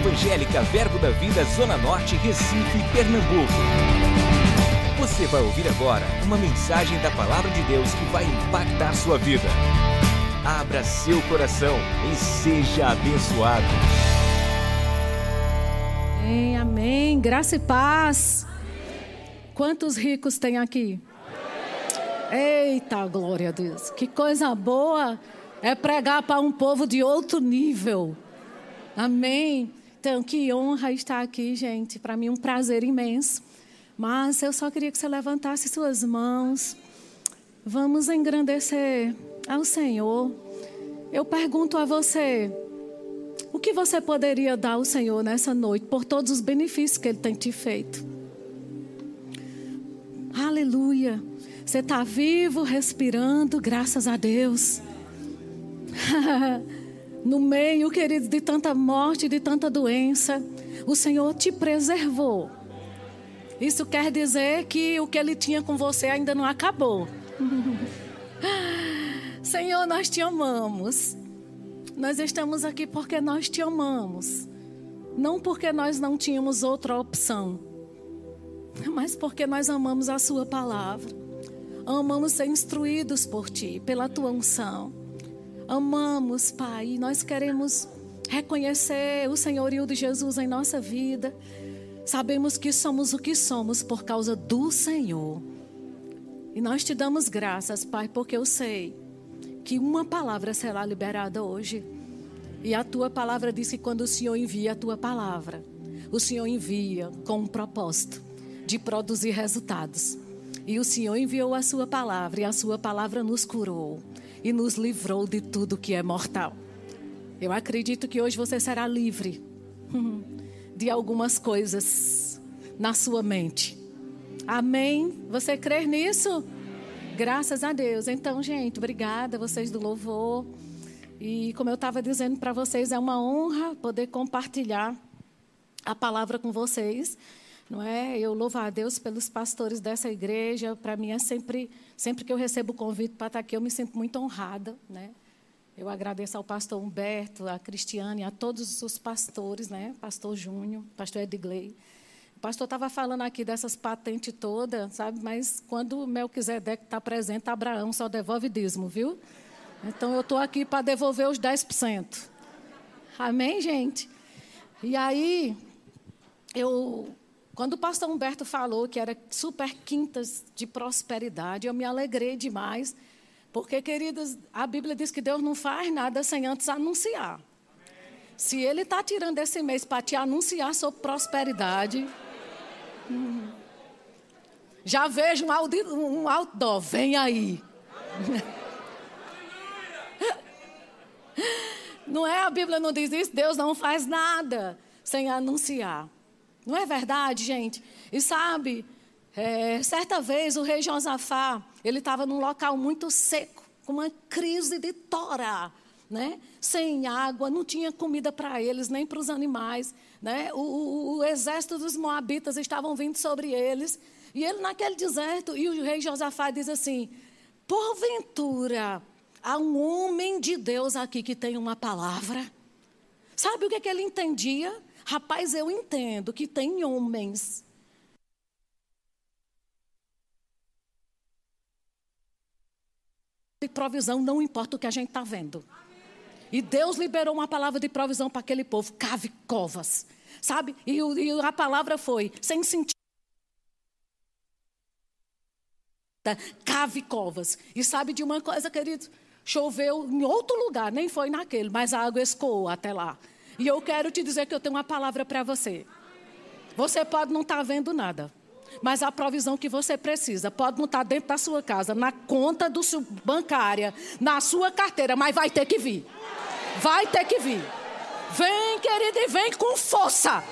Evangélica Verbo da Vida Zona Norte, Recife, Pernambuco. Você vai ouvir agora uma mensagem da Palavra de Deus que vai impactar sua vida. Abra seu coração e seja abençoado. Amém, amém. Graça e paz. Quantos ricos tem aqui? Eita, glória a Deus. Que coisa boa é pregar para um povo de outro nível. Amém. Então, que honra estar aqui, gente. Para mim, um prazer imenso. Mas eu só queria que você levantasse suas mãos. Vamos engrandecer ao Senhor. Eu pergunto a você: o que você poderia dar ao Senhor nessa noite por todos os benefícios que Ele tem te feito? Aleluia. Você está vivo, respirando, graças a Deus. no meio, querido, de tanta morte, de tanta doença, o Senhor te preservou. Isso quer dizer que o que Ele tinha com você ainda não acabou. Senhor, nós te amamos. Nós estamos aqui porque nós te amamos. Não porque nós não tínhamos outra opção, mas porque nós amamos a Sua palavra. Amamos ser instruídos por Ti, pela Tua unção. Amamos, Pai, nós queremos reconhecer o senhorio de Jesus em nossa vida. Sabemos que somos o que somos por causa do Senhor. E nós te damos graças, Pai, porque eu sei que uma palavra será liberada hoje. E a tua palavra diz que quando o Senhor envia a tua palavra, o Senhor envia com um propósito de produzir resultados. E o Senhor enviou a sua palavra, e a sua palavra nos curou e nos livrou de tudo que é mortal. Eu acredito que hoje você será livre de algumas coisas na sua mente. Amém? Você crê nisso? Graças a Deus. Então, gente, obrigada vocês do louvor. E como eu estava dizendo para vocês, é uma honra poder compartilhar a palavra com vocês não é? Eu louvo a Deus pelos pastores dessa igreja. Para mim é sempre, sempre que eu recebo o convite para estar aqui, eu me sinto muito honrada, né? Eu agradeço ao pastor Humberto, a Cristiane, a todos os pastores, né? Pastor Júnior, pastor Edgley. O pastor estava falando aqui dessas patentes todas, sabe? Mas quando Melquisedeque está presente, Abraão só devolve dízimo, viu? Então eu estou aqui para devolver os 10%. Amém, gente? E aí, eu quando o pastor Humberto falou que era super quintas de prosperidade, eu me alegrei demais, porque, queridas, a Bíblia diz que Deus não faz nada sem antes anunciar. Se Ele está tirando esse mês para te anunciar sobre prosperidade, hum, já vejo um, um outdoor, vem aí. Não é? A Bíblia não diz isso? Deus não faz nada sem anunciar. Não é verdade, gente? E sabe, é, certa vez o rei Josafá, ele estava num local muito seco, com uma crise de tora, né? Sem água, não tinha comida para eles, nem para os animais, né? O, o, o, exército dos moabitas estavam vindo sobre eles, e ele naquele deserto, e o rei Josafá diz assim: porventura há um homem de Deus aqui que tem uma palavra. Sabe o que, é que ele entendia? Rapaz, eu entendo que tem homens de provisão, não importa o que a gente está vendo. E Deus liberou uma palavra de provisão para aquele povo, cave covas. Sabe? E, e a palavra foi, sem sentido. Cave covas. E sabe de uma coisa, querido? Choveu em outro lugar, nem foi naquele, mas a água escoou até lá. E eu quero te dizer que eu tenho uma palavra para você. Você pode não estar tá vendo nada, mas a provisão que você precisa pode não estar tá dentro da sua casa, na conta do seu, bancária, na sua carteira, mas vai ter que vir. Vai ter que vir. Vem, querida, e vem com força.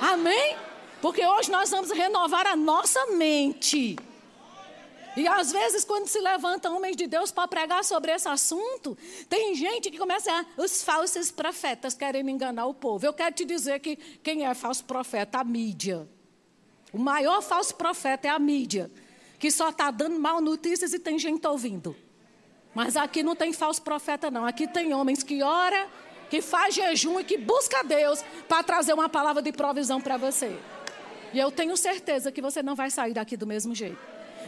Amém? Porque hoje nós vamos renovar a nossa mente. E às vezes, quando se levantam homens de Deus para pregar sobre esse assunto, tem gente que começa a. Os falsos profetas querem enganar o povo. Eu quero te dizer que quem é falso profeta? A mídia. O maior falso profeta é a mídia, que só está dando mal notícias e tem gente ouvindo. Mas aqui não tem falso profeta, não. Aqui tem homens que ora, que faz jejum e que busca Deus para trazer uma palavra de provisão para você. E eu tenho certeza que você não vai sair daqui do mesmo jeito.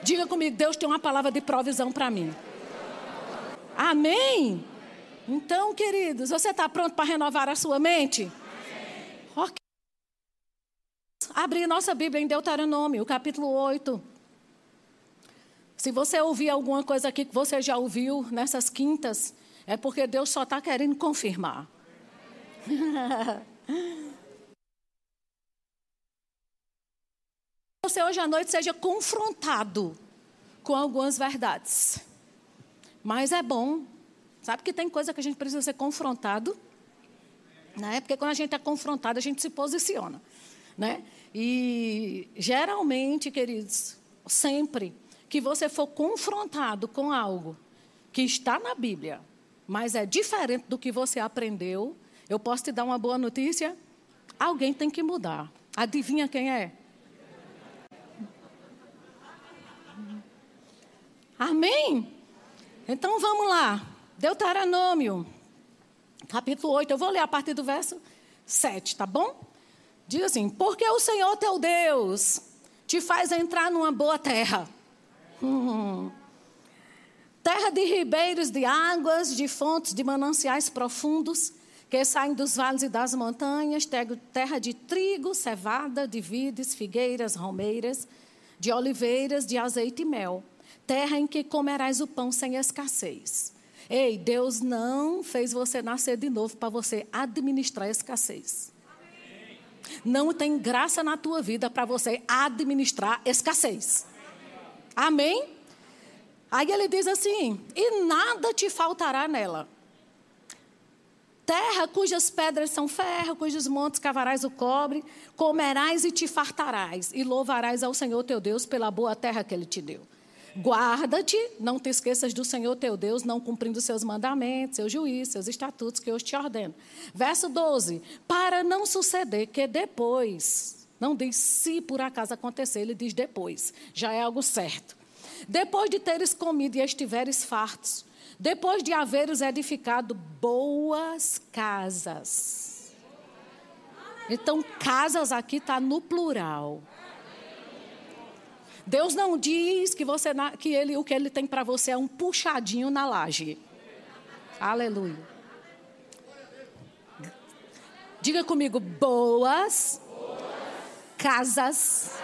Diga comigo, Deus tem uma palavra de provisão para mim. Amém? Então, queridos, você está pronto para renovar a sua mente? Ok. Abrir nossa Bíblia em Deuteronômio, capítulo 8. Se você ouvir alguma coisa aqui que você já ouviu nessas quintas, é porque Deus só está querendo confirmar. Você hoje à noite seja confrontado com algumas verdades. Mas é bom. Sabe que tem coisa que a gente precisa ser confrontado? Né? Porque quando a gente é confrontado, a gente se posiciona. Né? E geralmente, queridos, sempre que você for confrontado com algo que está na Bíblia, mas é diferente do que você aprendeu, eu posso te dar uma boa notícia? Alguém tem que mudar. Adivinha quem é? Amém? Então vamos lá. Deuteronômio, capítulo 8. Eu vou ler a partir do verso 7, tá bom? Diz assim: Porque o Senhor teu Deus te faz entrar numa boa terra. Hum. Terra de ribeiros de águas, de fontes de mananciais profundos que saem dos vales e das montanhas, terra de trigo, cevada, de vides, figueiras, romeiras, de oliveiras, de azeite e mel terra em que comerás o pão sem escassez. Ei, Deus não fez você nascer de novo para você administrar a escassez. Não tem graça na tua vida para você administrar escassez. Amém? Aí ele diz assim: e nada te faltará nela. Terra cujas pedras são ferro, cujos montes cavarás o cobre, comerás e te fartarás, e louvarás ao Senhor teu Deus pela boa terra que ele te deu. Guarda-te, não te esqueças do Senhor teu Deus, não cumprindo seus mandamentos, seus juízos, seus estatutos que eu te ordeno. Verso 12: Para não suceder que depois, não diz se por acaso acontecer, ele diz depois, já é algo certo. Depois de teres comido e estiveres fartos, depois de haveres edificado boas casas. Então, casas aqui está no plural. Deus não diz que, você, que ele, o que ele tem para você é um puxadinho na laje. Aleluia. Diga comigo, boas, boas. casas.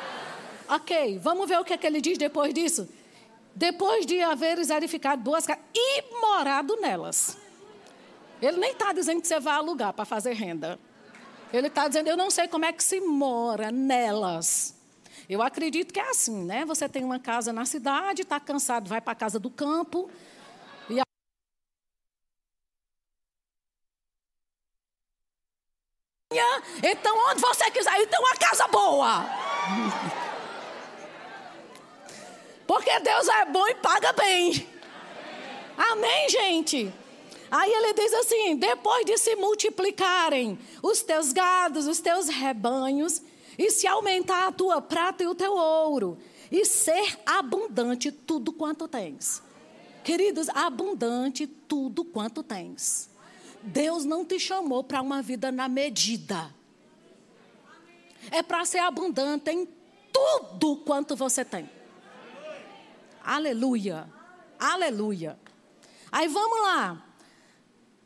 Ok, vamos ver o que, é que ele diz depois disso. Depois de haveres edificado boas casas e morado nelas. Ele nem está dizendo que você vai alugar para fazer renda. Ele está dizendo, eu não sei como é que se mora nelas. Eu acredito que é assim, né? Você tem uma casa na cidade, está cansado, vai para a casa do campo. E a... Então, onde você quiser, então uma casa boa. Porque Deus é bom e paga bem. Amém, gente? Aí ele diz assim: depois de se multiplicarem os teus gados, os teus rebanhos, e se aumentar a tua prata e o teu ouro, e ser abundante tudo quanto tens. Queridos, abundante tudo quanto tens. Deus não te chamou para uma vida na medida. É para ser abundante em tudo quanto você tem. Aleluia. Aleluia. Aí vamos lá.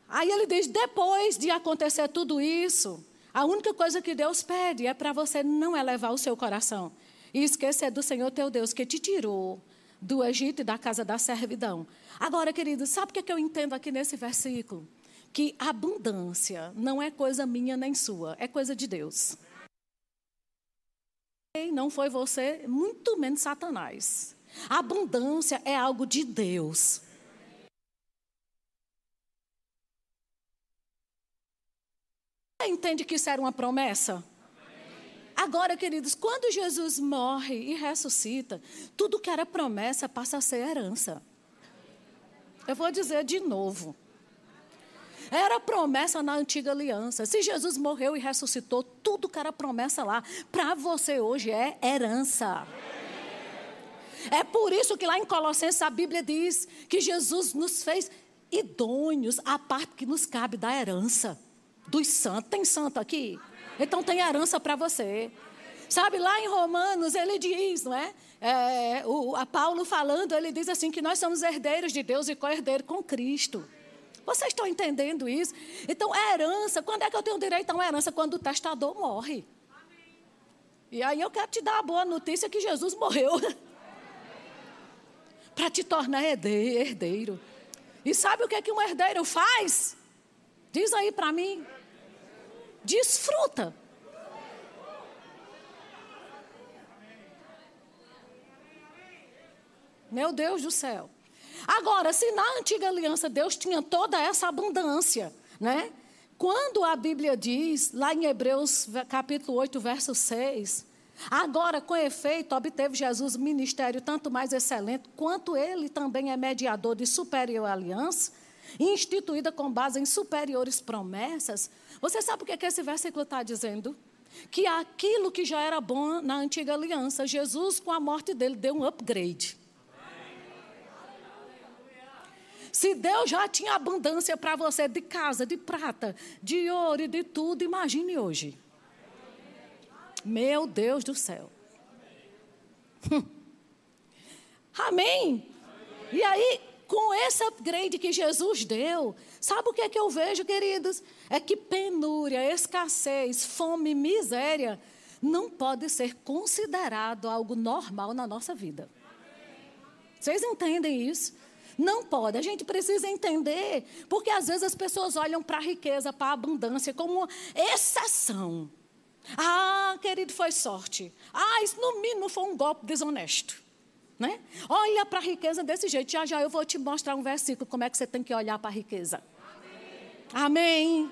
Aí ele diz: depois de acontecer tudo isso, a única coisa que Deus pede é para você não elevar o seu coração e esquecer do Senhor teu Deus que te tirou do Egito e da casa da servidão. Agora, queridos, sabe o que, é que eu entendo aqui nesse versículo? Que abundância não é coisa minha nem sua, é coisa de Deus. Não foi você, muito menos Satanás. abundância é algo de Deus. Entende que isso era uma promessa? Agora, queridos, quando Jesus morre e ressuscita, tudo que era promessa passa a ser herança. Eu vou dizer de novo. Era promessa na antiga aliança. Se Jesus morreu e ressuscitou, tudo que era promessa lá, para você hoje é herança. É por isso que lá em Colossenses a Bíblia diz que Jesus nos fez idôneos à parte que nos cabe da herança dos santos. Tem santo aqui? Então tem herança para você. Sabe, lá em Romanos ele diz, não é? é o, a Paulo falando, ele diz assim que nós somos herdeiros de Deus e co-herdeiros com Cristo. Vocês estão entendendo isso? Então, é herança. Quando é que eu tenho direito a uma herança? Quando o testador morre. E aí eu quero te dar a boa notícia que Jesus morreu. Para te tornar herdeiro. E sabe o que, é que um herdeiro faz? Diz aí para mim. Desfruta. Meu Deus do céu. Agora, se na antiga aliança Deus tinha toda essa abundância, né? Quando a Bíblia diz, lá em Hebreus capítulo 8, verso 6, agora com efeito obteve Jesus ministério tanto mais excelente, quanto ele também é mediador de superior aliança, instituída com base em superiores promessas. Você sabe o que, é que esse versículo está dizendo? Que aquilo que já era bom na antiga aliança, Jesus, com a morte dele, deu um upgrade. Se Deus já tinha abundância para você de casa, de prata, de ouro e de tudo, imagine hoje. Meu Deus do céu. Amém? E aí, com esse upgrade que Jesus deu, sabe o que é que eu vejo, queridos? É que penúria, escassez, fome, miséria não pode ser considerado algo normal na nossa vida. Vocês entendem isso? Não pode. A gente precisa entender, porque às vezes as pessoas olham para a riqueza, para a abundância, como uma exceção. Ah, querido, foi sorte. Ah, isso no mínimo foi um golpe desonesto. Né? Olha para a riqueza desse jeito. Já já eu vou te mostrar um versículo como é que você tem que olhar para a riqueza. Amém. Amém.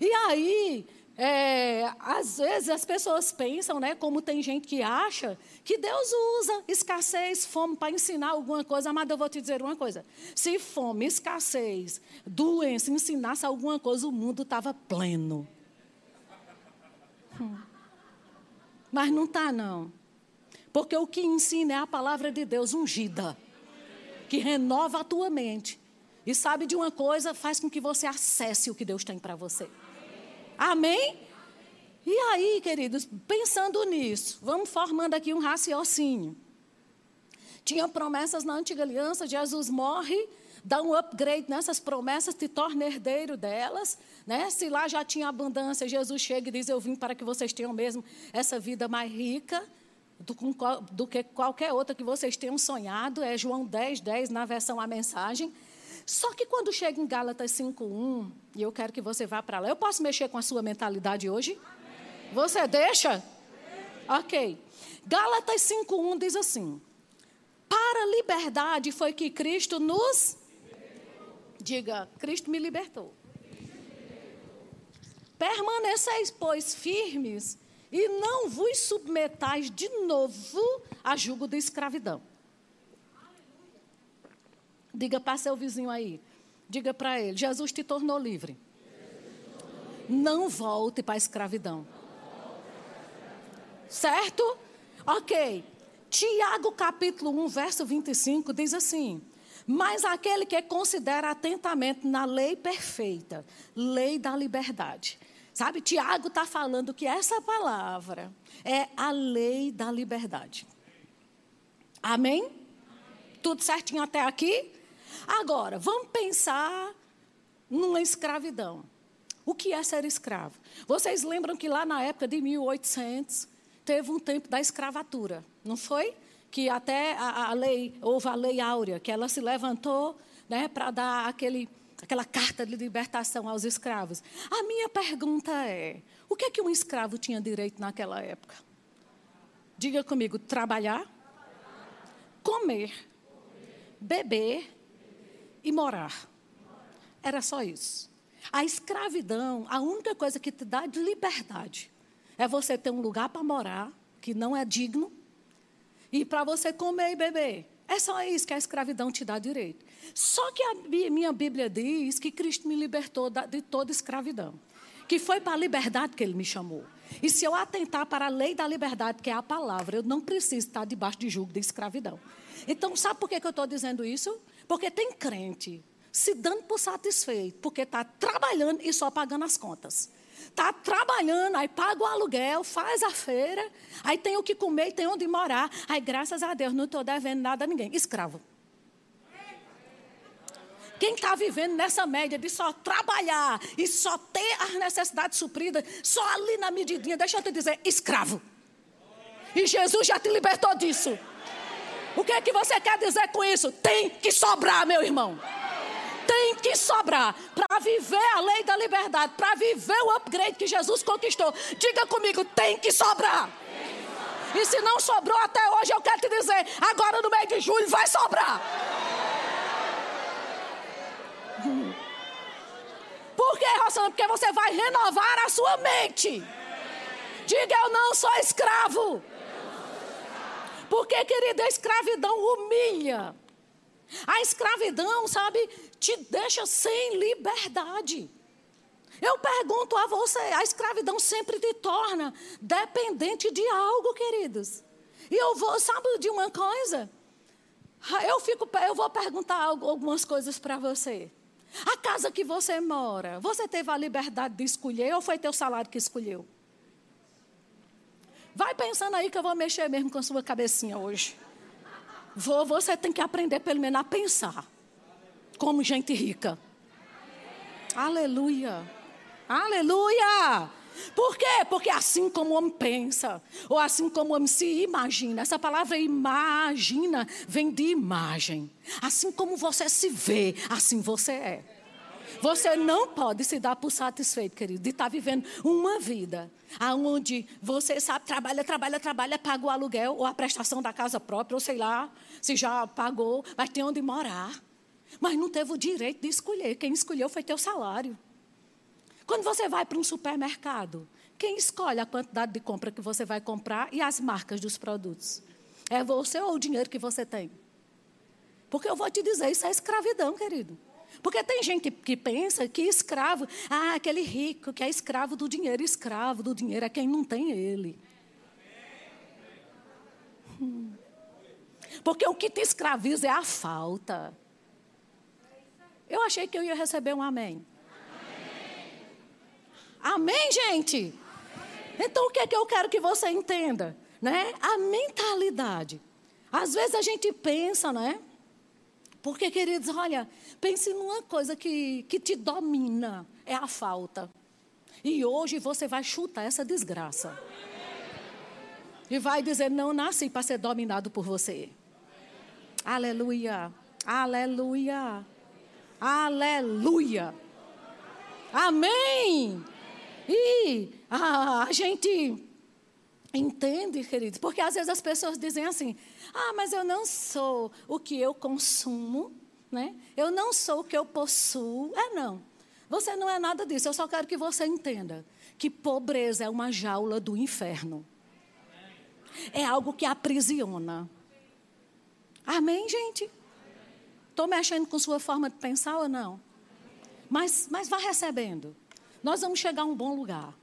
E aí, é, às vezes as pessoas pensam, né, como tem gente que acha, que Deus usa escassez, fome para ensinar alguma coisa. Amado, eu vou te dizer uma coisa: se fome, escassez, doença ensinasse alguma coisa, o mundo estava pleno. Hum. Mas não está, não. Porque o que ensina é a palavra de Deus ungida, que renova a tua mente. E sabe de uma coisa, faz com que você acesse o que Deus tem para você. Amém? E aí, queridos, pensando nisso, vamos formando aqui um raciocínio. Tinha promessas na antiga aliança, Jesus morre, dá um upgrade nessas promessas, te torna herdeiro delas. Né? Se lá já tinha abundância, Jesus chega e diz: Eu vim para que vocês tenham mesmo essa vida mais rica do, do que qualquer outra que vocês tenham sonhado. É João 10, 10 na versão A Mensagem. Só que quando chega em Gálatas 5:1, e eu quero que você vá para lá, eu posso mexer com a sua mentalidade hoje? Amém. Você deixa? Amém. OK. Gálatas 5:1 diz assim: Para a liberdade foi que Cristo nos Diga, Cristo me libertou. Permaneceis, pois, firmes e não vos submetais de novo a julgo de escravidão. Diga para seu vizinho aí. Diga para ele: Jesus te tornou livre. Não volte para a escravidão. Certo? Ok. Tiago capítulo 1, verso 25 diz assim: Mas aquele que considera atentamente na lei perfeita, lei da liberdade. Sabe, Tiago está falando que essa palavra é a lei da liberdade. Amém? Tudo certinho até aqui? Agora, vamos pensar numa escravidão. O que é ser escravo? Vocês lembram que lá na época de 1800 teve um tempo da escravatura, não foi? Que até a, a lei, houve a lei áurea, que ela se levantou né, para dar aquele, aquela carta de libertação aos escravos. A minha pergunta é: o que é que um escravo tinha direito naquela época? Diga comigo: trabalhar, comer, beber e morar. Era só isso. A escravidão, a única coisa que te dá de liberdade é você ter um lugar para morar, que não é digno, e para você comer e beber. É só isso que a escravidão te dá direito. Só que a minha Bíblia diz que Cristo me libertou de toda escravidão. Que foi para a liberdade que ele me chamou. E se eu atentar para a lei da liberdade, que é a palavra, eu não preciso estar debaixo de julgo de escravidão. Então, sabe por que, que eu estou dizendo isso? Porque tem crente se dando por satisfeito, porque está trabalhando e só pagando as contas. Está trabalhando, aí paga o aluguel, faz a feira, aí tem o que comer tem onde morar. Aí, graças a Deus, não estou devendo nada a ninguém. Escravo. Quem está vivendo nessa média de só trabalhar e só ter as necessidades supridas, só ali na medidinha, deixa eu te dizer, escravo. E Jesus já te libertou disso. O que é que você quer dizer com isso? Tem que sobrar, meu irmão. Tem que sobrar para viver a lei da liberdade, para viver o upgrade que Jesus conquistou. Diga comigo, tem que sobrar. E se não sobrou até hoje, eu quero te dizer, agora no mês de julho vai sobrar. Por que, Rosana? Porque você vai renovar a sua mente. Diga, eu não sou escravo. Porque, querida, a escravidão humilha. A escravidão, sabe, te deixa sem liberdade. Eu pergunto a você, a escravidão sempre te torna dependente de algo, queridos. E eu vou, sabe de uma coisa? Eu fico, eu vou perguntar algumas coisas para você. A casa que você mora, você teve a liberdade de escolher ou foi teu salário que escolheu? Vai pensando aí que eu vou mexer mesmo com a sua cabecinha hoje. Vou, você tem que aprender pelo menos a pensar. Como gente rica. Aleluia. Aleluia. Por quê? Porque assim como o homem pensa, ou assim como o homem se imagina, essa palavra imagina vem de imagem. Assim como você se vê, assim você é. Você não pode se dar por satisfeito, querido, de estar vivendo uma vida onde você sabe, trabalha, trabalha, trabalha, paga o aluguel ou a prestação da casa própria, ou sei lá, se já pagou, mas tem onde morar. Mas não teve o direito de escolher. Quem escolheu foi teu salário. Quando você vai para um supermercado, quem escolhe a quantidade de compra que você vai comprar e as marcas dos produtos? É você ou o dinheiro que você tem? Porque eu vou te dizer, isso é escravidão, querido. Porque tem gente que pensa que escravo, ah, aquele rico que é escravo do dinheiro, escravo do dinheiro é quem não tem ele. Hum. Porque o que te escraviza é a falta. Eu achei que eu ia receber um amém. Amém, gente? Então o que é que eu quero que você entenda? Né? A mentalidade. Às vezes a gente pensa, né? Porque, queridos, olha, pense numa coisa que, que te domina, é a falta. E hoje você vai chutar essa desgraça. E vai dizer, não nasci para ser dominado por você. Aleluia, aleluia, aleluia. Amém. E a, a gente entende, queridos, porque às vezes as pessoas dizem assim: ah, mas eu não sou o que eu consumo, né? Eu não sou o que eu possuo. É não. Você não é nada disso. Eu só quero que você entenda que pobreza é uma jaula do inferno. É algo que aprisiona. Amém, gente? Estou mexendo com sua forma de pensar ou não? Mas, mas vá recebendo nós vamos chegar a um bom lugar.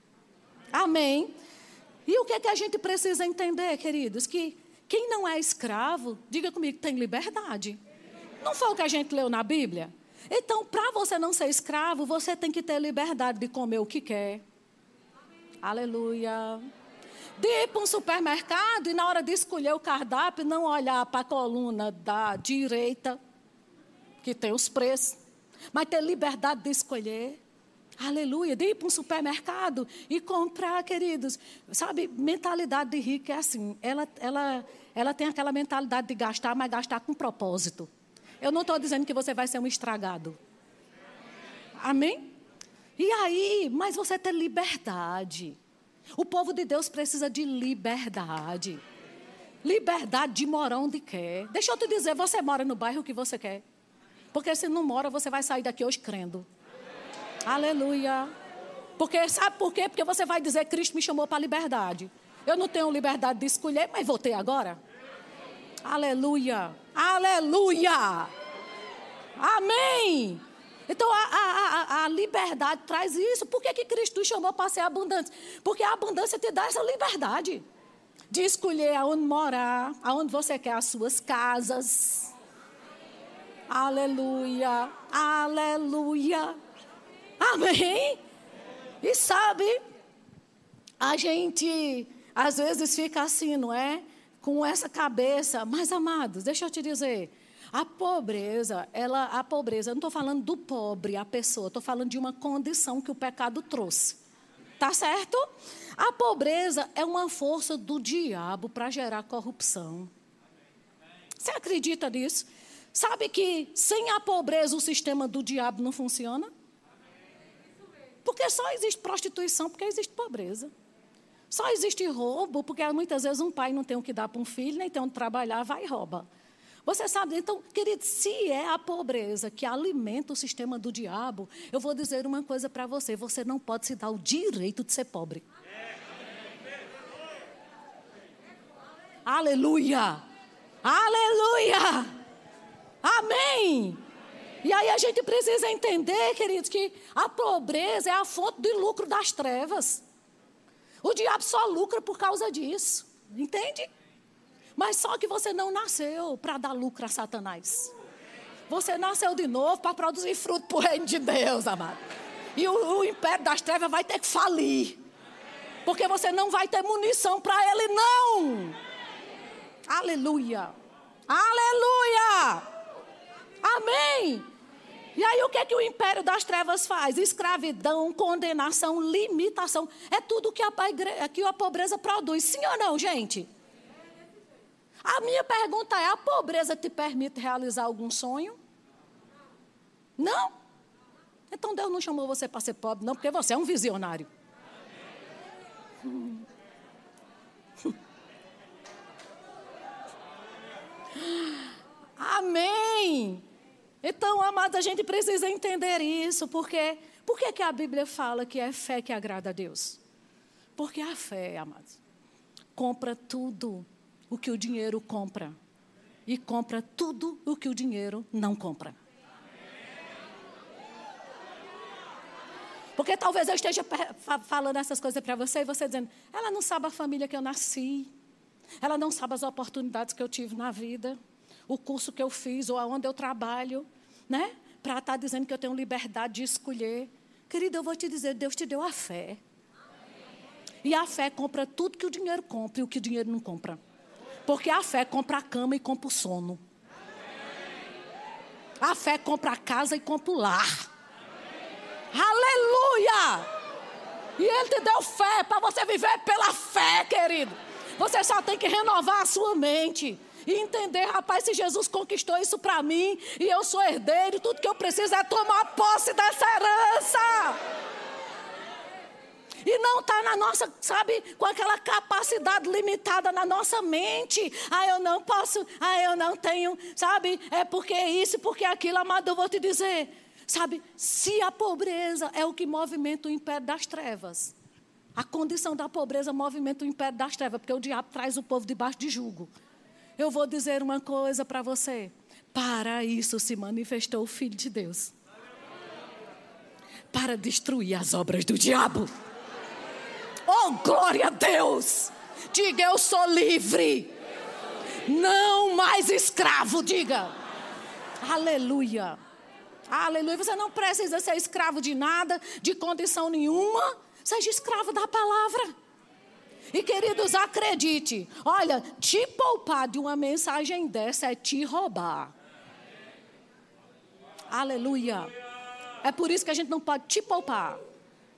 Amém? E o que é que a gente precisa entender, queridos? Que quem não é escravo, diga comigo, tem liberdade. Não foi o que a gente leu na Bíblia? Então, para você não ser escravo, você tem que ter liberdade de comer o que quer. Aleluia. De ir para um supermercado e na hora de escolher o cardápio, não olhar para a coluna da direita, que tem os preços, mas ter liberdade de escolher. Aleluia, de ir para um supermercado e comprar, queridos. Sabe, mentalidade de rico é assim. Ela, ela, ela tem aquela mentalidade de gastar, mas gastar com propósito. Eu não estou dizendo que você vai ser um estragado. Amém? E aí, mas você tem liberdade. O povo de Deus precisa de liberdade. Liberdade de morar onde quer. Deixa eu te dizer, você mora no bairro que você quer. Porque se não mora, você vai sair daqui hoje crendo. Aleluia. Porque sabe por quê? Porque você vai dizer Cristo me chamou para a liberdade. Eu não tenho liberdade de escolher, mas vou ter agora. Aleluia. Aleluia. Amém. Então a, a, a, a, liberdade traz isso. Por que, que Cristo chamou para ser abundante? Porque a abundância te dá essa liberdade de escolher aonde morar, aonde você quer as suas casas. Aleluia. Aleluia. Amém? E sabe, a gente às vezes fica assim, não é? Com essa cabeça. Mas, amados, deixa eu te dizer. A pobreza, ela, a pobreza, eu não estou falando do pobre, a pessoa, estou falando de uma condição que o pecado trouxe. Tá certo? A pobreza é uma força do diabo para gerar corrupção. Você acredita nisso? Sabe que sem a pobreza o sistema do diabo não funciona? Porque só existe prostituição porque existe pobreza. Só existe roubo porque muitas vezes um pai não tem o que dar para um filho, nem tem onde trabalhar, vai e rouba. Você sabe, então, querido, se é a pobreza que alimenta o sistema do diabo, eu vou dizer uma coisa para você: você não pode se dar o direito de ser pobre. Aleluia! Aleluia! Amém! E aí a gente precisa entender, queridos, que a pobreza é a fonte de lucro das trevas. O diabo só lucra por causa disso. Entende? Mas só que você não nasceu para dar lucro a Satanás. Você nasceu de novo para produzir fruto para o reino de Deus, amado. E o, o, império das trevas vai ter que falir. Porque você não vai ter munição para ele, não. Aleluia. Aleluia. Amém. E aí o que é que o império das trevas faz? Escravidão, condenação, limitação. É tudo que a, que a pobreza produz. Sim ou não, gente? A minha pergunta é: a pobreza te permite realizar algum sonho? Não? Então Deus não chamou você para ser pobre, não, porque você é um visionário. Amém. Então, amados, a gente precisa entender isso, porque por que a Bíblia fala que é fé que agrada a Deus? Porque a fé, amados, compra tudo o que o dinheiro compra. E compra tudo o que o dinheiro não compra. Porque talvez eu esteja falando essas coisas para você e você dizendo, ela não sabe a família que eu nasci. Ela não sabe as oportunidades que eu tive na vida, o curso que eu fiz ou aonde eu trabalho, né? Para estar tá dizendo que eu tenho liberdade de escolher. Querida, eu vou te dizer, Deus te deu a fé. E a fé compra tudo que o dinheiro compra e o que o dinheiro não compra. Porque a fé compra a cama e compra o sono. A fé compra a casa e compra o lar. Aleluia! E Ele te deu fé para você viver pela fé, querido. Você só tem que renovar a sua mente. E entender, rapaz, se Jesus conquistou isso para mim e eu sou herdeiro, tudo que eu preciso é tomar posse dessa herança. E não está na nossa, sabe, com aquela capacidade limitada na nossa mente. Ah, eu não posso, ah, eu não tenho, sabe, é porque isso, porque aquilo, amado, eu vou te dizer. Sabe, se a pobreza é o que movimenta o império das trevas, a condição da pobreza movimenta o império das trevas, porque o diabo traz o povo debaixo de jugo. Eu vou dizer uma coisa para você. Para isso se manifestou o Filho de Deus para destruir as obras do diabo. Oh, glória a Deus! Diga, eu sou livre. Não mais escravo, diga. Aleluia. Aleluia. Você não precisa ser escravo de nada, de condição nenhuma. Seja escravo da palavra. E queridos, acredite, olha, te poupar de uma mensagem dessa é te roubar. Aleluia. É por isso que a gente não pode te poupar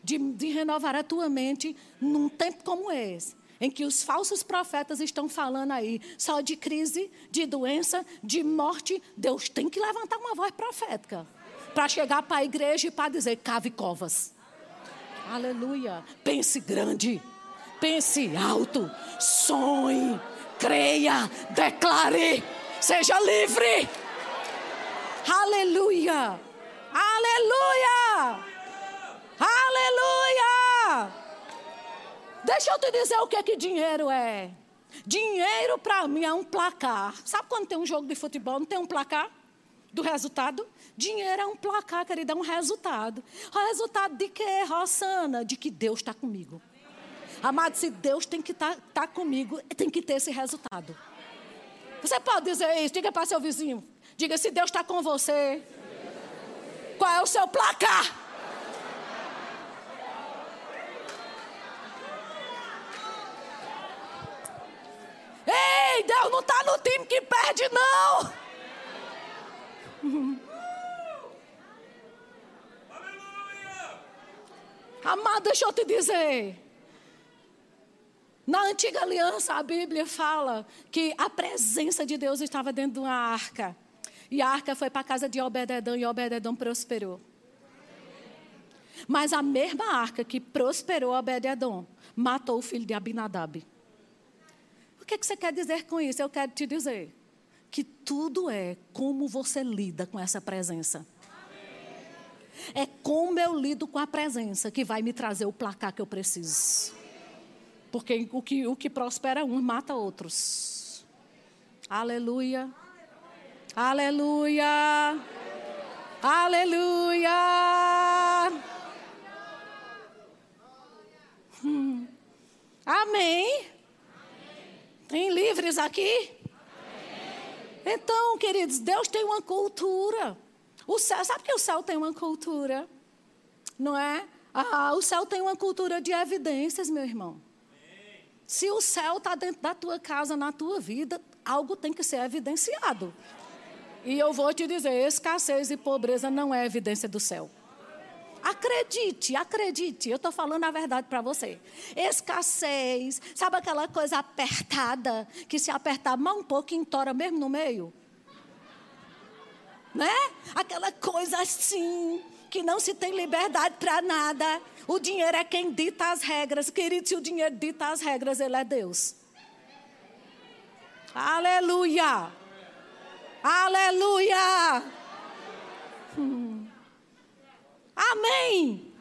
de, de renovar a tua mente num tempo como esse em que os falsos profetas estão falando aí só de crise, de doença, de morte, Deus tem que levantar uma voz profética para chegar para a igreja e para dizer: cave covas. Aleluia. Pense grande, pense alto, sonhe, creia, declare, seja livre. Aleluia. Aleluia. Aleluia! Deixa eu te dizer o que, é que dinheiro é. Dinheiro para mim é um placar. Sabe quando tem um jogo de futebol, não tem um placar do resultado? Dinheiro é um placar, querido, é um resultado. O resultado de quê, Rossana? De que Deus está comigo. Amado, se Deus tem que estar tá, tá comigo, tem que ter esse resultado. Você pode dizer isso, diga para seu vizinho. Diga se Deus está com você. Qual é o seu placar? Ei, Deus não está no time que perde, não. Amado, deixa eu te dizer. Na antiga aliança, a Bíblia fala que a presença de Deus estava dentro de uma arca. E a arca foi para a casa de Obededão e Obededão prosperou. Mas a mesma arca que prosperou Obededão matou o filho de Abinadab. O que, que você quer dizer com isso? Eu quero te dizer que tudo é como você lida com essa presença. É como eu lido com a presença que vai me trazer o placar que eu preciso. Porque o que, o que prospera uns mata outros. Aleluia. Aleluia. Aleluia. Hum. Amém. Tem livres aqui? Então, queridos, Deus tem uma cultura. O céu, sabe que o céu tem uma cultura? Não é? Ah, o céu tem uma cultura de evidências, meu irmão. Se o céu está dentro da tua casa, na tua vida, algo tem que ser evidenciado. E eu vou te dizer: escassez e pobreza não é evidência do céu. Acredite, acredite, eu estou falando a verdade para você. Escassez, sabe aquela coisa apertada, que se apertar mais um pouco, entora mesmo no meio? Né? Aquela coisa assim, que não se tem liberdade para nada. O dinheiro é quem dita as regras. Querido, se o dinheiro dita as regras, ele é Deus. Aleluia! Aleluia! Hum. Amém!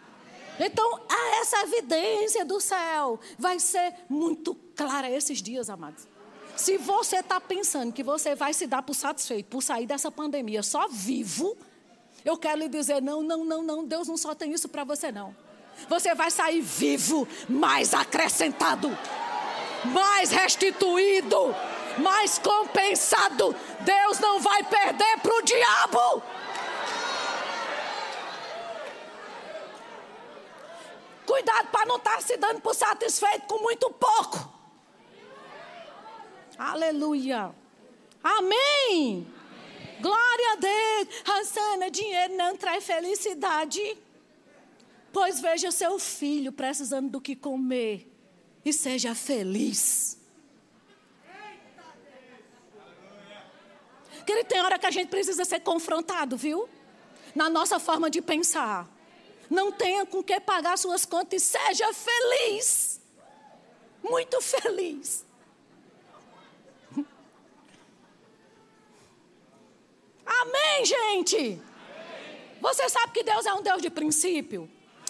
Então, essa evidência do céu vai ser muito clara esses dias, amados. Se você está pensando que você vai se dar por satisfeito por sair dessa pandemia só vivo, eu quero lhe dizer: não, não, não, não, Deus não só tem isso para você, não. Você vai sair vivo, mais acrescentado, mais restituído, mais compensado. Deus não vai perder para o diabo. Cuidado para não estar tá se dando por satisfeito com muito pouco. Aleluia. Amém. Glória a Deus. Rosana, dinheiro não traz felicidade. Pois veja seu filho precisando do que comer e seja feliz. Que ele tem hora que a gente precisa ser confrontado, viu? Na nossa forma de pensar. Não tenha com que pagar suas contas e seja feliz. Muito feliz. Amém, gente? Você sabe que Deus é um Deus de princípio?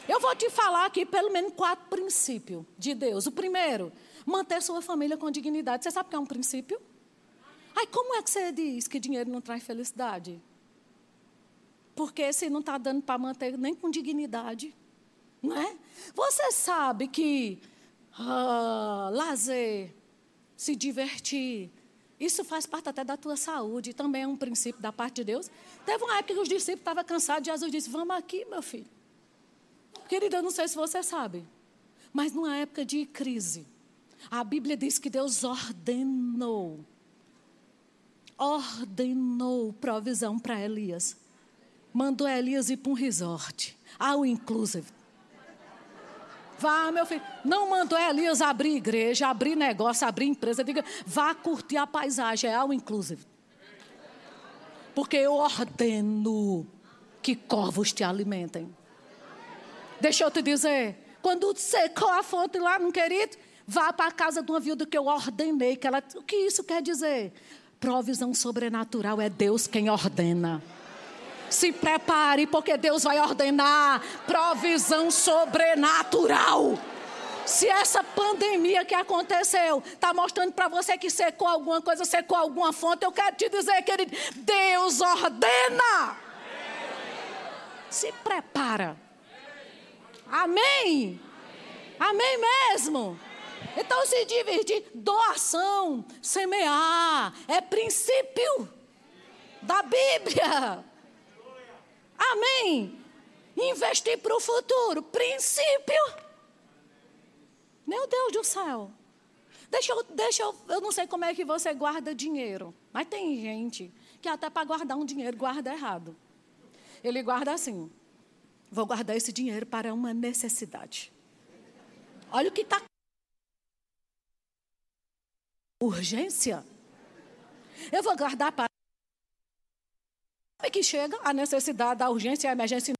Eu vou te falar aqui pelo menos quatro princípios de Deus. O primeiro, manter sua família com dignidade. Você sabe que é um princípio? Ai, como é que você diz que dinheiro não traz felicidade? Porque se não está dando para manter nem com dignidade, não é? Você sabe que ah, lazer, se divertir, isso faz parte até da tua saúde, também é um princípio da parte de Deus. Teve uma época que os discípulos estavam cansados, Jesus disse: Vamos aqui, meu filho. Querida, eu não sei se você sabe, mas numa época de crise, a Bíblia diz que Deus ordenou, ordenou provisão para Elias. Mandou Elias ir para um resort, ao inclusive. Vá, meu filho. Não mandou Elias abrir igreja, abrir negócio, abrir empresa. Diga, vá curtir a paisagem, é ao inclusive. Porque eu ordeno que corvos te alimentem. Deixa eu te dizer, quando secou a fonte lá, meu querido, vá para a casa de uma viúva que eu ordenei. Que ela, o que isso quer dizer? Provisão sobrenatural é Deus quem ordena. Se prepare, porque Deus vai ordenar provisão sobrenatural. Se essa pandemia que aconteceu está mostrando para você que secou alguma coisa, secou alguma fonte, eu quero te dizer, querido, Deus ordena. Se prepara. Amém? Amém mesmo? Então se dividir, doação, semear, é princípio. da Bíblia. Amém. Investir para o futuro, princípio. Meu Deus do céu. Deixa eu, deixa eu, eu não sei como é que você guarda dinheiro, mas tem gente que até para guardar um dinheiro guarda errado. Ele guarda assim: vou guardar esse dinheiro para uma necessidade. Olha o que está. Urgência. Eu vou guardar para. Sabe que chega a necessidade, a urgência, a emergência.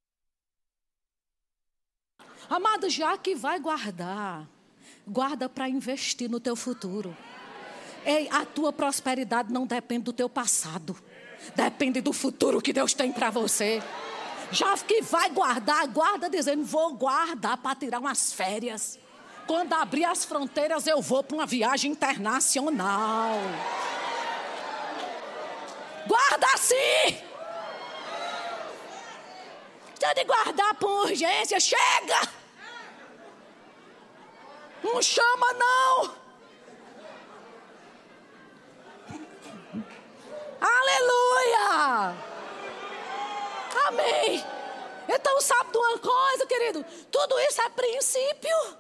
Amado, já que vai guardar, guarda para investir no teu futuro. Ei, a tua prosperidade não depende do teu passado. Depende do futuro que Deus tem para você. Já que vai guardar, guarda dizendo: vou guardar para tirar umas férias. Quando abrir as fronteiras, eu vou para uma viagem internacional. Guarda assim! Deixa de guardar por urgência, chega! Não chama, não! Aleluia! Amém! Então, sabe de uma coisa, querido? Tudo isso é princípio.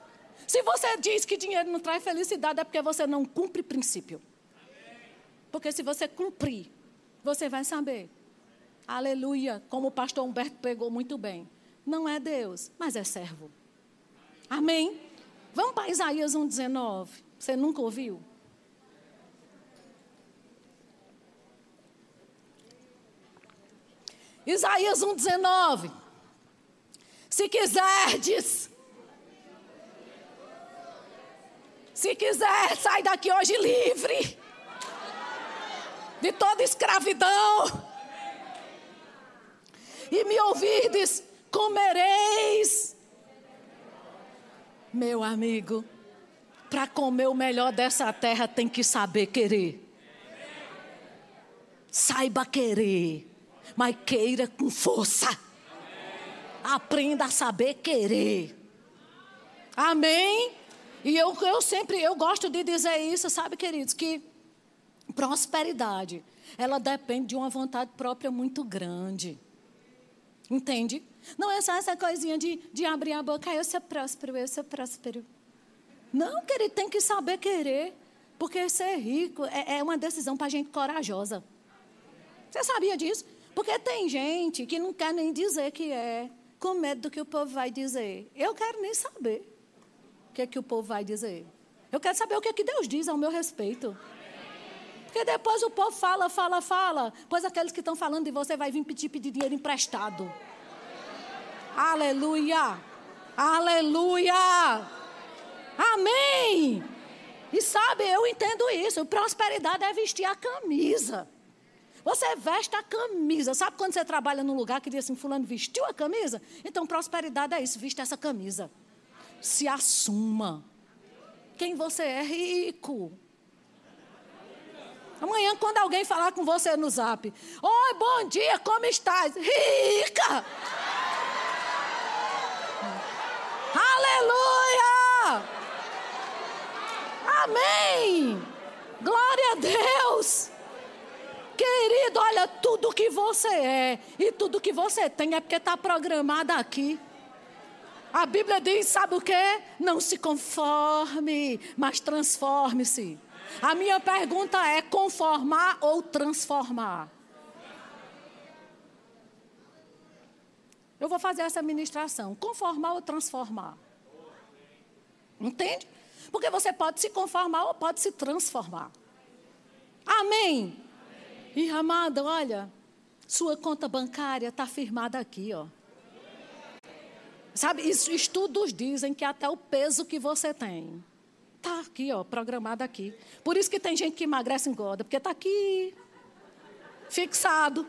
Se você diz que dinheiro não traz felicidade, é porque você não cumpre princípio. Porque se você cumprir, você vai saber. Aleluia, como o pastor Humberto pegou muito bem. Não é Deus, mas é servo. Amém? Vamos para Isaías 1,19. Você nunca ouviu? Isaías 1,19. Se quiserdes, se quiser, sai daqui hoje livre de toda escravidão. E me ouvirdes, comereis meu amigo, para comer o melhor dessa terra tem que saber querer. Saiba querer, mas queira com força. Aprenda a saber querer. Amém? E eu, eu sempre, eu gosto de dizer isso, sabe, queridos, que prosperidade, ela depende de uma vontade própria muito grande. Entende? Não é só essa coisinha de, de abrir a boca, ah, eu sou próspero, eu sou próspero. Não, querido, tem que saber querer. Porque ser rico é, é uma decisão para gente corajosa. Você sabia disso? Porque tem gente que não quer nem dizer que é, com medo do que o povo vai dizer. Eu quero nem saber o que, é que o povo vai dizer. Eu quero saber o que, é que Deus diz ao meu respeito. Porque depois o povo fala, fala, fala. Pois aqueles que estão falando de você vai vir pedir, pedir dinheiro emprestado. Aleluia! Aleluia! Amém! E sabe, eu entendo isso. Prosperidade é vestir a camisa. Você veste a camisa. Sabe quando você trabalha num lugar que diz assim, fulano vestiu a camisa? Então, prosperidade é isso, veste essa camisa. Se assuma. Quem você é rico. Amanhã, quando alguém falar com você no zap, oi, bom dia, como estás? Rica! Aleluia! Amém! Glória a Deus! Querido, olha, tudo que você é e tudo que você tem é porque está programado aqui. A Bíblia diz: sabe o que? Não se conforme, mas transforme-se. A minha pergunta é: conformar ou transformar? Eu vou fazer essa ministração. Conformar ou transformar? Entende? Porque você pode se conformar ou pode se transformar. Amém? E amada, olha, sua conta bancária está firmada aqui, ó. Sabe, estudos dizem que até o peso que você tem está aqui, ó, programado aqui. Por isso que tem gente que emagrece e engorda, porque está aqui, fixado.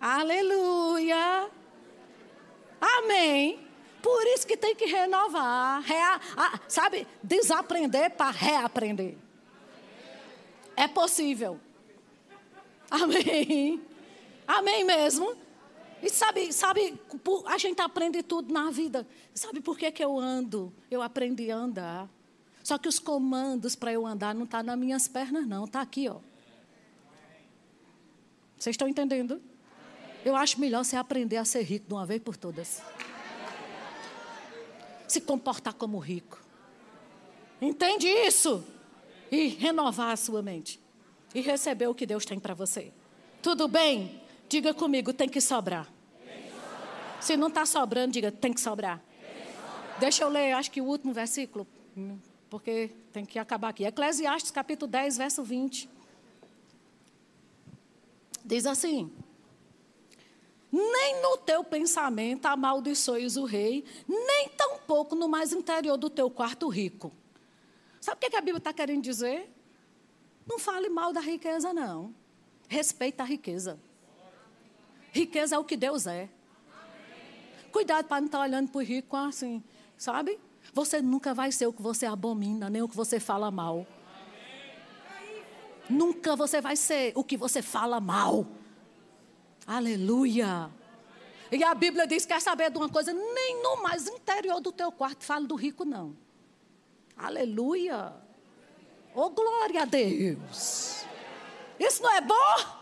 Aleluia. Amém. Por isso que tem que renovar, rea, sabe, desaprender para reaprender. É possível. Amém. Amém mesmo. E sabe, sabe, a gente aprende tudo na vida. Sabe por que, que eu ando? Eu aprendi a andar. Só que os comandos para eu andar não estão tá nas minhas pernas, não. Está aqui, ó. Vocês estão entendendo? Eu acho melhor você aprender a ser rico de uma vez por todas. Se comportar como rico. Entende isso? E renovar a sua mente. E receber o que Deus tem para você. Tudo bem? Diga comigo, tem que sobrar. Se não está sobrando, diga, tem que sobrar. Deixa eu ler, acho que o último versículo, porque tem que acabar aqui. Eclesiastes capítulo 10, verso 20. Diz assim: Nem no teu pensamento amaldiçoes o rei, nem tampouco no mais interior do teu quarto rico. Sabe o que a Bíblia está querendo dizer? Não fale mal da riqueza, não. Respeita a riqueza. Riqueza é o que Deus é. Cuidado para não estar tá olhando para o rico assim, sabe? Você nunca vai ser o que você abomina, nem o que você fala mal. Nunca você vai ser o que você fala mal. Aleluia. E a Bíblia diz: quer saber de uma coisa? Nem no mais interior do teu quarto fale do rico, não. Aleluia. Oh, glória a Deus. Isso não é bom?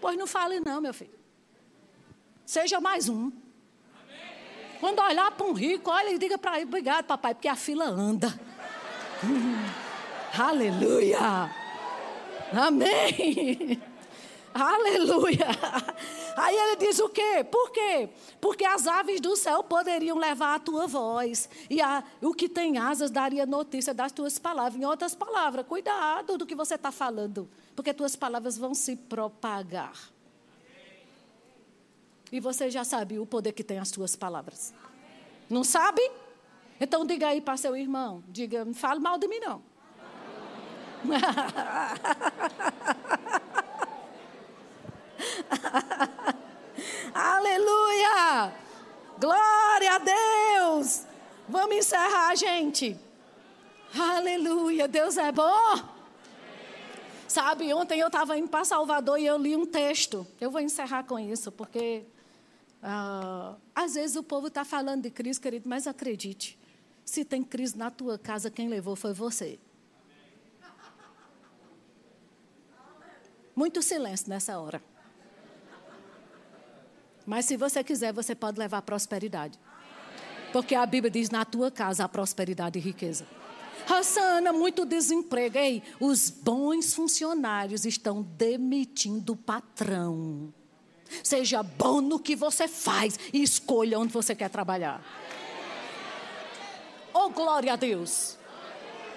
Pois não fale, não, meu filho. Seja mais um. Quando olhar para um rico, olha e diga para ele: obrigado, papai, porque a fila anda. Hum, aleluia. Amém. Aleluia. Aí ele diz o quê? Por quê? Porque as aves do céu poderiam levar a tua voz. E a, o que tem asas daria notícia das tuas palavras. Em outras palavras, cuidado do que você está falando. Porque tuas palavras vão se propagar. E você já sabe o poder que tem as tuas palavras. Não sabe? Então diga aí para seu irmão. Diga, não fale mal de mim não. Aleluia! Glória a Deus! Vamos encerrar, gente. Aleluia! Deus é bom. Sabe, ontem eu estava indo para Salvador e eu li um texto. Eu vou encerrar com isso, porque uh, às vezes o povo está falando de crise, querido, mas acredite: se tem crise na tua casa, quem levou foi você. Muito silêncio nessa hora. Mas se você quiser, você pode levar prosperidade. Porque a Bíblia diz: na tua casa há prosperidade e riqueza. Rassana, muito desemprego. Ei, os bons funcionários estão demitindo o patrão. Seja bom no que você faz e escolha onde você quer trabalhar. Oh, glória a Deus.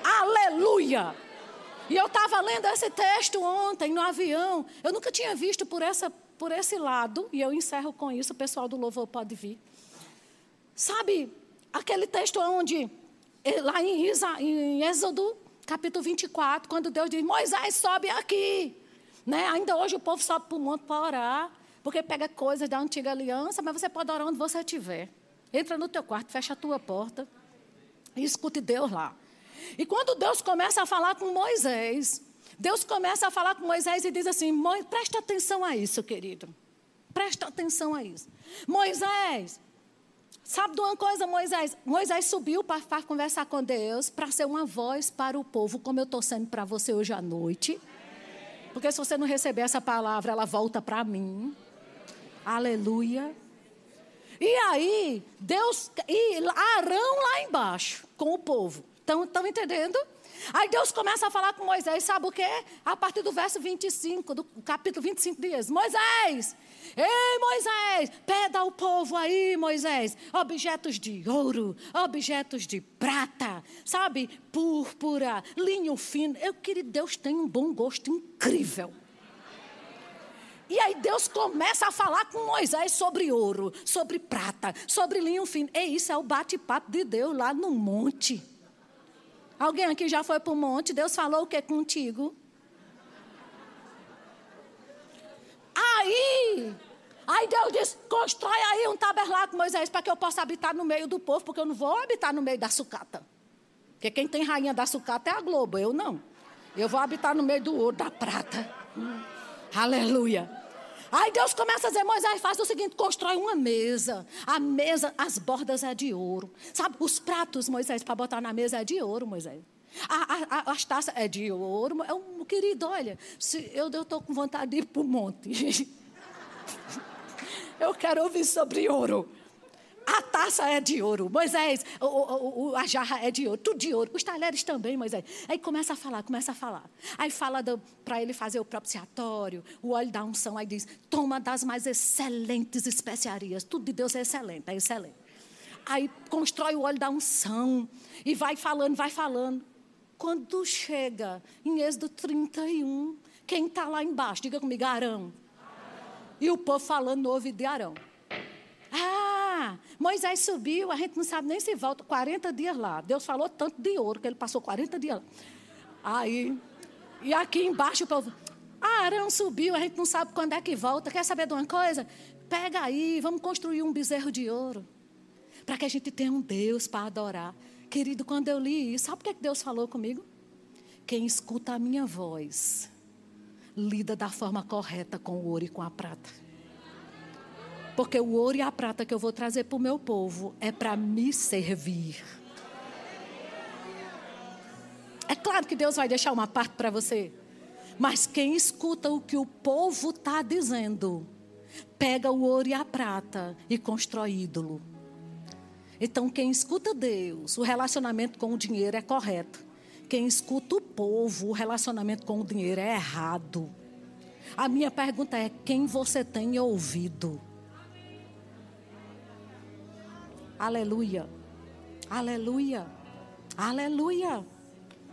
Aleluia. E eu estava lendo esse texto ontem no avião. Eu nunca tinha visto por, essa, por esse lado, e eu encerro com isso, o pessoal do louvor pode vir. Sabe, aquele texto onde, eh, lá em, Isa, em Êxodo, capítulo 24, quando Deus diz: Moisés, sobe aqui. Né? Ainda hoje o povo sobe para o monte para orar, porque pega coisas da antiga aliança, mas você pode orar onde você estiver. Entra no teu quarto, fecha a tua porta e escute Deus lá. E quando Deus começa a falar com Moisés, Deus começa a falar com Moisés e diz assim: presta atenção a isso, querido. Presta atenção a isso. Moisés, sabe de uma coisa, Moisés? Moisés subiu para, conversar com Deus, para ser uma voz para o povo, como eu estou sendo para você hoje à noite. Porque se você não receber essa palavra, ela volta para mim. Aleluia. E aí, Deus, e Arão lá embaixo, com o povo. Estão entendendo? Aí Deus começa a falar com Moisés, sabe o quê? A partir do verso 25, do capítulo 25 dias. Moisés, ei Moisés, peda ao povo aí, Moisés, objetos de ouro, objetos de prata, sabe? Púrpura, linho fino. Eu queria, Deus tem um bom gosto incrível. E aí Deus começa a falar com Moisés sobre ouro, sobre prata, sobre linho fino. E isso é o bate-papo de Deus lá no monte. Alguém aqui já foi para o monte? Deus falou o que contigo? Aí, aí Deus disse: constrói aí um tabernáculo, Moisés, para que eu possa habitar no meio do povo, porque eu não vou habitar no meio da sucata. Porque quem tem rainha da sucata é a Globo, eu não. Eu vou habitar no meio do ouro, da prata. Hum. Aleluia. Aí Deus começa a dizer, Moisés, faz o seguinte, constrói uma mesa. A mesa, as bordas é de ouro. Sabe, os pratos, Moisés, para botar na mesa é de ouro, Moisés. A, a, as taças é de ouro. É um, querido, olha, se eu estou com vontade de ir para o monte. eu quero ouvir sobre ouro. A taça é de ouro, Moisés, o, o, o, a jarra é de ouro, tudo de ouro, os talheres também, Moisés. Aí começa a falar, começa a falar. Aí fala para ele fazer o propiciatório, o óleo da unção, aí diz: toma das mais excelentes especiarias. Tudo de Deus é excelente, é excelente. Aí constrói o óleo da unção e vai falando, vai falando. Quando chega em Êxodo 31, quem está lá embaixo? Diga comigo, Arão. E o povo falando no ouvido de Arão. Ah, Moisés subiu, a gente não sabe nem se volta, 40 dias lá. Deus falou tanto de ouro que ele passou 40 dias lá. Aí, e aqui embaixo o povo, ah, Arão subiu, a gente não sabe quando é que volta. Quer saber de uma coisa? Pega aí, vamos construir um bezerro de ouro. Para que a gente tenha um Deus para adorar. Querido, quando eu li isso, sabe o que, é que Deus falou comigo? Quem escuta a minha voz, lida da forma correta com o ouro e com a prata. Porque o ouro e a prata que eu vou trazer para o meu povo é para me servir. É claro que Deus vai deixar uma parte para você. Mas quem escuta o que o povo está dizendo, pega o ouro e a prata e constrói ídolo. Então, quem escuta Deus, o relacionamento com o dinheiro é correto. Quem escuta o povo, o relacionamento com o dinheiro é errado. A minha pergunta é: quem você tem ouvido? Aleluia. Aleluia. Aleluia.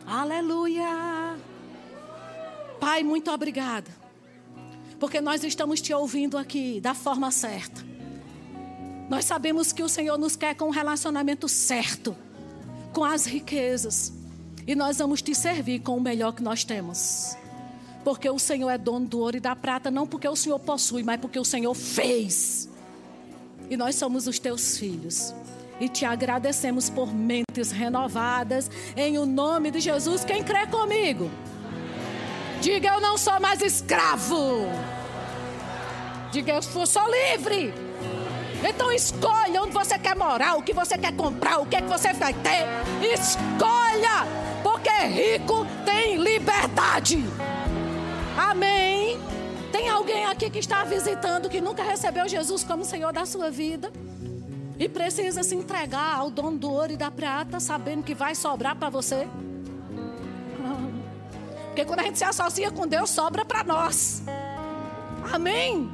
Aleluia. Pai, muito obrigada. Porque nós estamos te ouvindo aqui da forma certa. Nós sabemos que o Senhor nos quer com um relacionamento certo, com as riquezas. E nós vamos te servir com o melhor que nós temos. Porque o Senhor é dono do ouro e da prata, não porque o Senhor possui, mas porque o Senhor fez. E nós somos os teus filhos. E te agradecemos por mentes renovadas. Em o nome de Jesus, quem crê comigo? Diga eu não sou mais escravo. Diga eu sou livre. Então escolha onde você quer morar, o que você quer comprar, o que é que você vai ter. Escolha, porque rico tem liberdade. Amém. Tem alguém aqui que está visitando que nunca recebeu Jesus como Senhor da sua vida? E precisa se entregar ao dono do ouro e da prata, sabendo que vai sobrar para você? Porque quando a gente se associa com Deus, sobra para nós. Amém?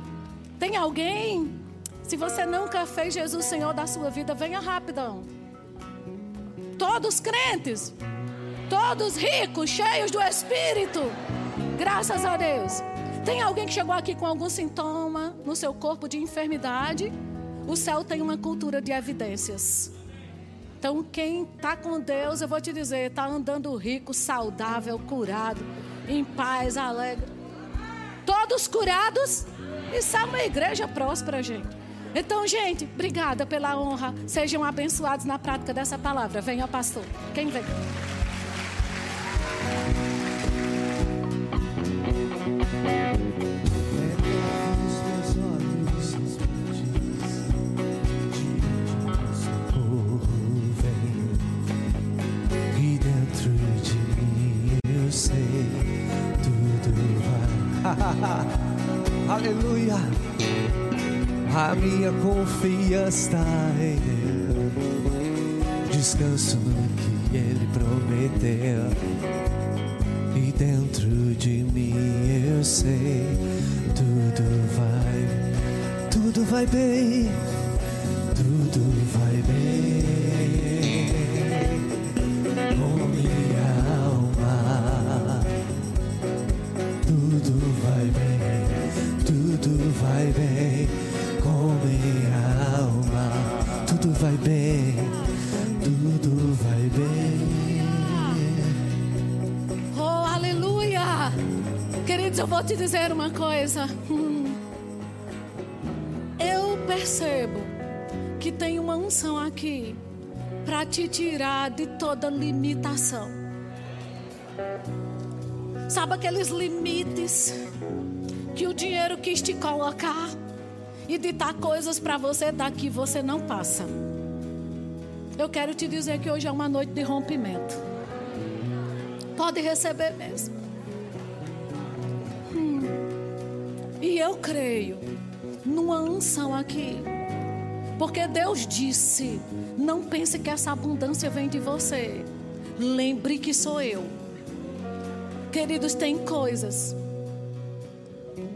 Tem alguém? Se você nunca fez Jesus Senhor da sua vida, venha rapidão. Todos crentes, todos ricos, cheios do Espírito. Graças a Deus. Tem alguém que chegou aqui com algum sintoma no seu corpo de enfermidade? O céu tem uma cultura de evidências. Então, quem está com Deus, eu vou te dizer, está andando rico, saudável, curado, em paz, alegre. Todos curados. Isso é uma igreja próspera, gente. Então, gente, obrigada pela honra. Sejam abençoados na prática dessa palavra. Venha, pastor. Quem vem? Aleluia. A minha confiança em Deus. Descanso no que Ele prometeu. E dentro de mim eu sei tudo vai, tudo vai bem, tudo vai bem. Com minha alma, tudo vai bem, tudo vai bem. Vou te dizer uma coisa. Hum. Eu percebo que tem uma unção aqui para te tirar de toda limitação. Sabe aqueles limites que o dinheiro quis te colocar e ditar coisas para você daqui você não passa. Eu quero te dizer que hoje é uma noite de rompimento. pode receber mesmo. Eu creio numa unção aqui. Porque Deus disse: não pense que essa abundância vem de você. Lembre que sou eu. Queridos, tem coisas.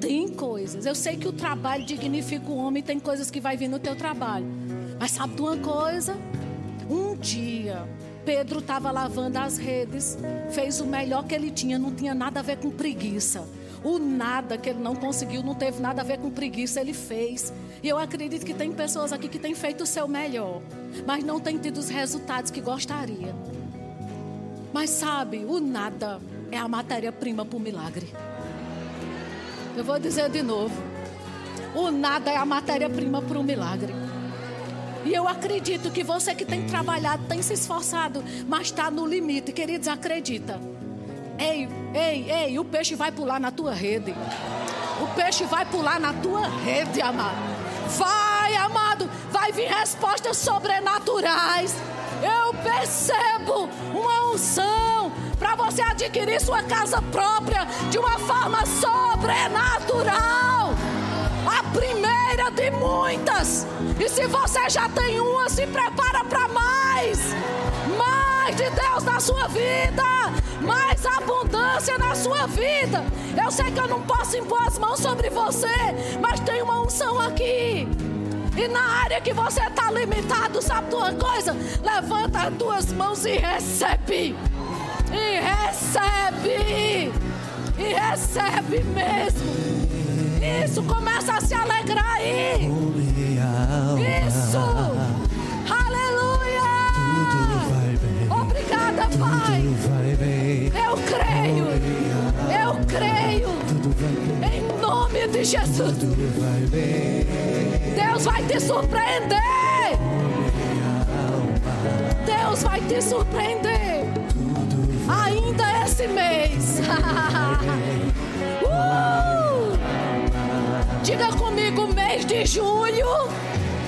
Tem coisas. Eu sei que o trabalho dignifica o homem, tem coisas que vai vir no teu trabalho. Mas sabe de uma coisa? Um dia, Pedro estava lavando as redes, fez o melhor que ele tinha, não tinha nada a ver com preguiça. O nada que ele não conseguiu não teve nada a ver com preguiça, ele fez. E eu acredito que tem pessoas aqui que têm feito o seu melhor, mas não têm tido os resultados que gostaria. Mas sabe, o nada é a matéria-prima para o milagre. Eu vou dizer de novo: o nada é a matéria-prima para o milagre. E eu acredito que você que tem trabalhado, tem se esforçado, mas está no limite, queridos, acredita. Ei, ei, ei, o peixe vai pular na tua rede. O peixe vai pular na tua rede, amado. Vai, amado, vai vir respostas sobrenaturais. Eu percebo uma unção para você adquirir sua casa própria de uma forma sobrenatural. A primeira de muitas. E se você já tem uma, se prepara para mais. Mais de Deus na sua vida. Mais abundância na sua vida. Eu sei que eu não posso impor as mãos sobre você, mas tem uma unção aqui. E na área que você está limitado, sabe de uma coisa? Levanta as tuas mãos e recebe. E recebe. E recebe mesmo. Isso, começa a se alegrar aí. Isso. Pai. Eu creio. Eu creio. Em nome de Jesus. Deus vai te surpreender. Deus vai te surpreender. Ainda esse mês. uh! Diga comigo, mês de julho.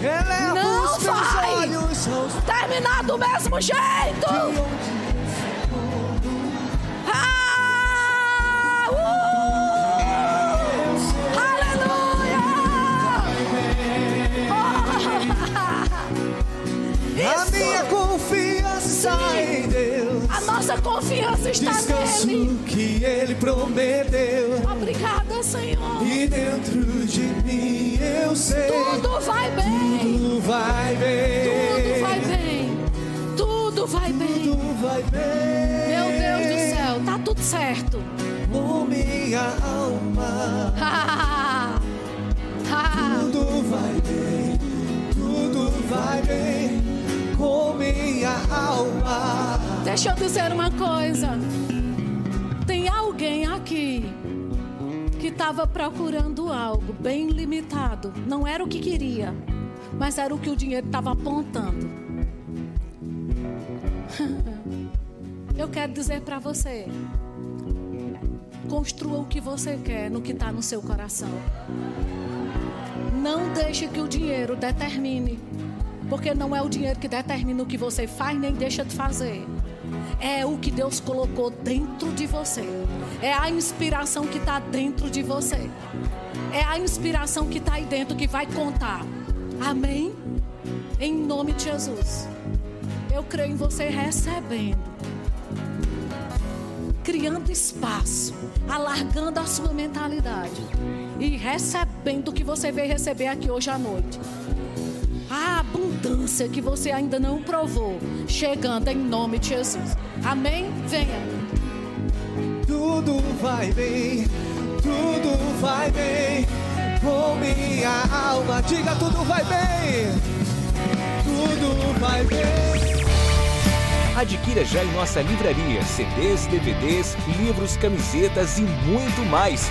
Eleva Não vai. olhos Terminar do mesmo jeito. Confiança está Descanso nele. que Ele prometeu. Obrigada, Senhor. E dentro de mim eu sei. Tudo vai bem. Tudo vai bem. Tudo vai bem. Tudo vai bem. Tudo vai bem. Meu Deus do céu, tá tudo certo. Oh, minha alma. Tudo vai bem. Tudo vai bem. Com minha alma. Deixa eu dizer uma coisa. Tem alguém aqui que estava procurando algo bem limitado. Não era o que queria, mas era o que o dinheiro estava apontando. Eu quero dizer para você: construa o que você quer no que está no seu coração. Não deixe que o dinheiro determine, porque não é o dinheiro que determina o que você faz nem deixa de fazer. É o que Deus colocou dentro de você. É a inspiração que está dentro de você. É a inspiração que está aí dentro que vai contar. Amém? Em nome de Jesus. Eu creio em você recebendo. Criando espaço. Alargando a sua mentalidade. E recebendo o que você veio receber aqui hoje à noite a abundância que você ainda não provou, chegando em nome de Jesus. Amém? Venha. Tudo vai bem, tudo vai bem com minha alma. Diga, tudo vai bem, tudo vai bem. Adquira já em nossa livraria CDs, DVDs, livros, camisetas e muito mais.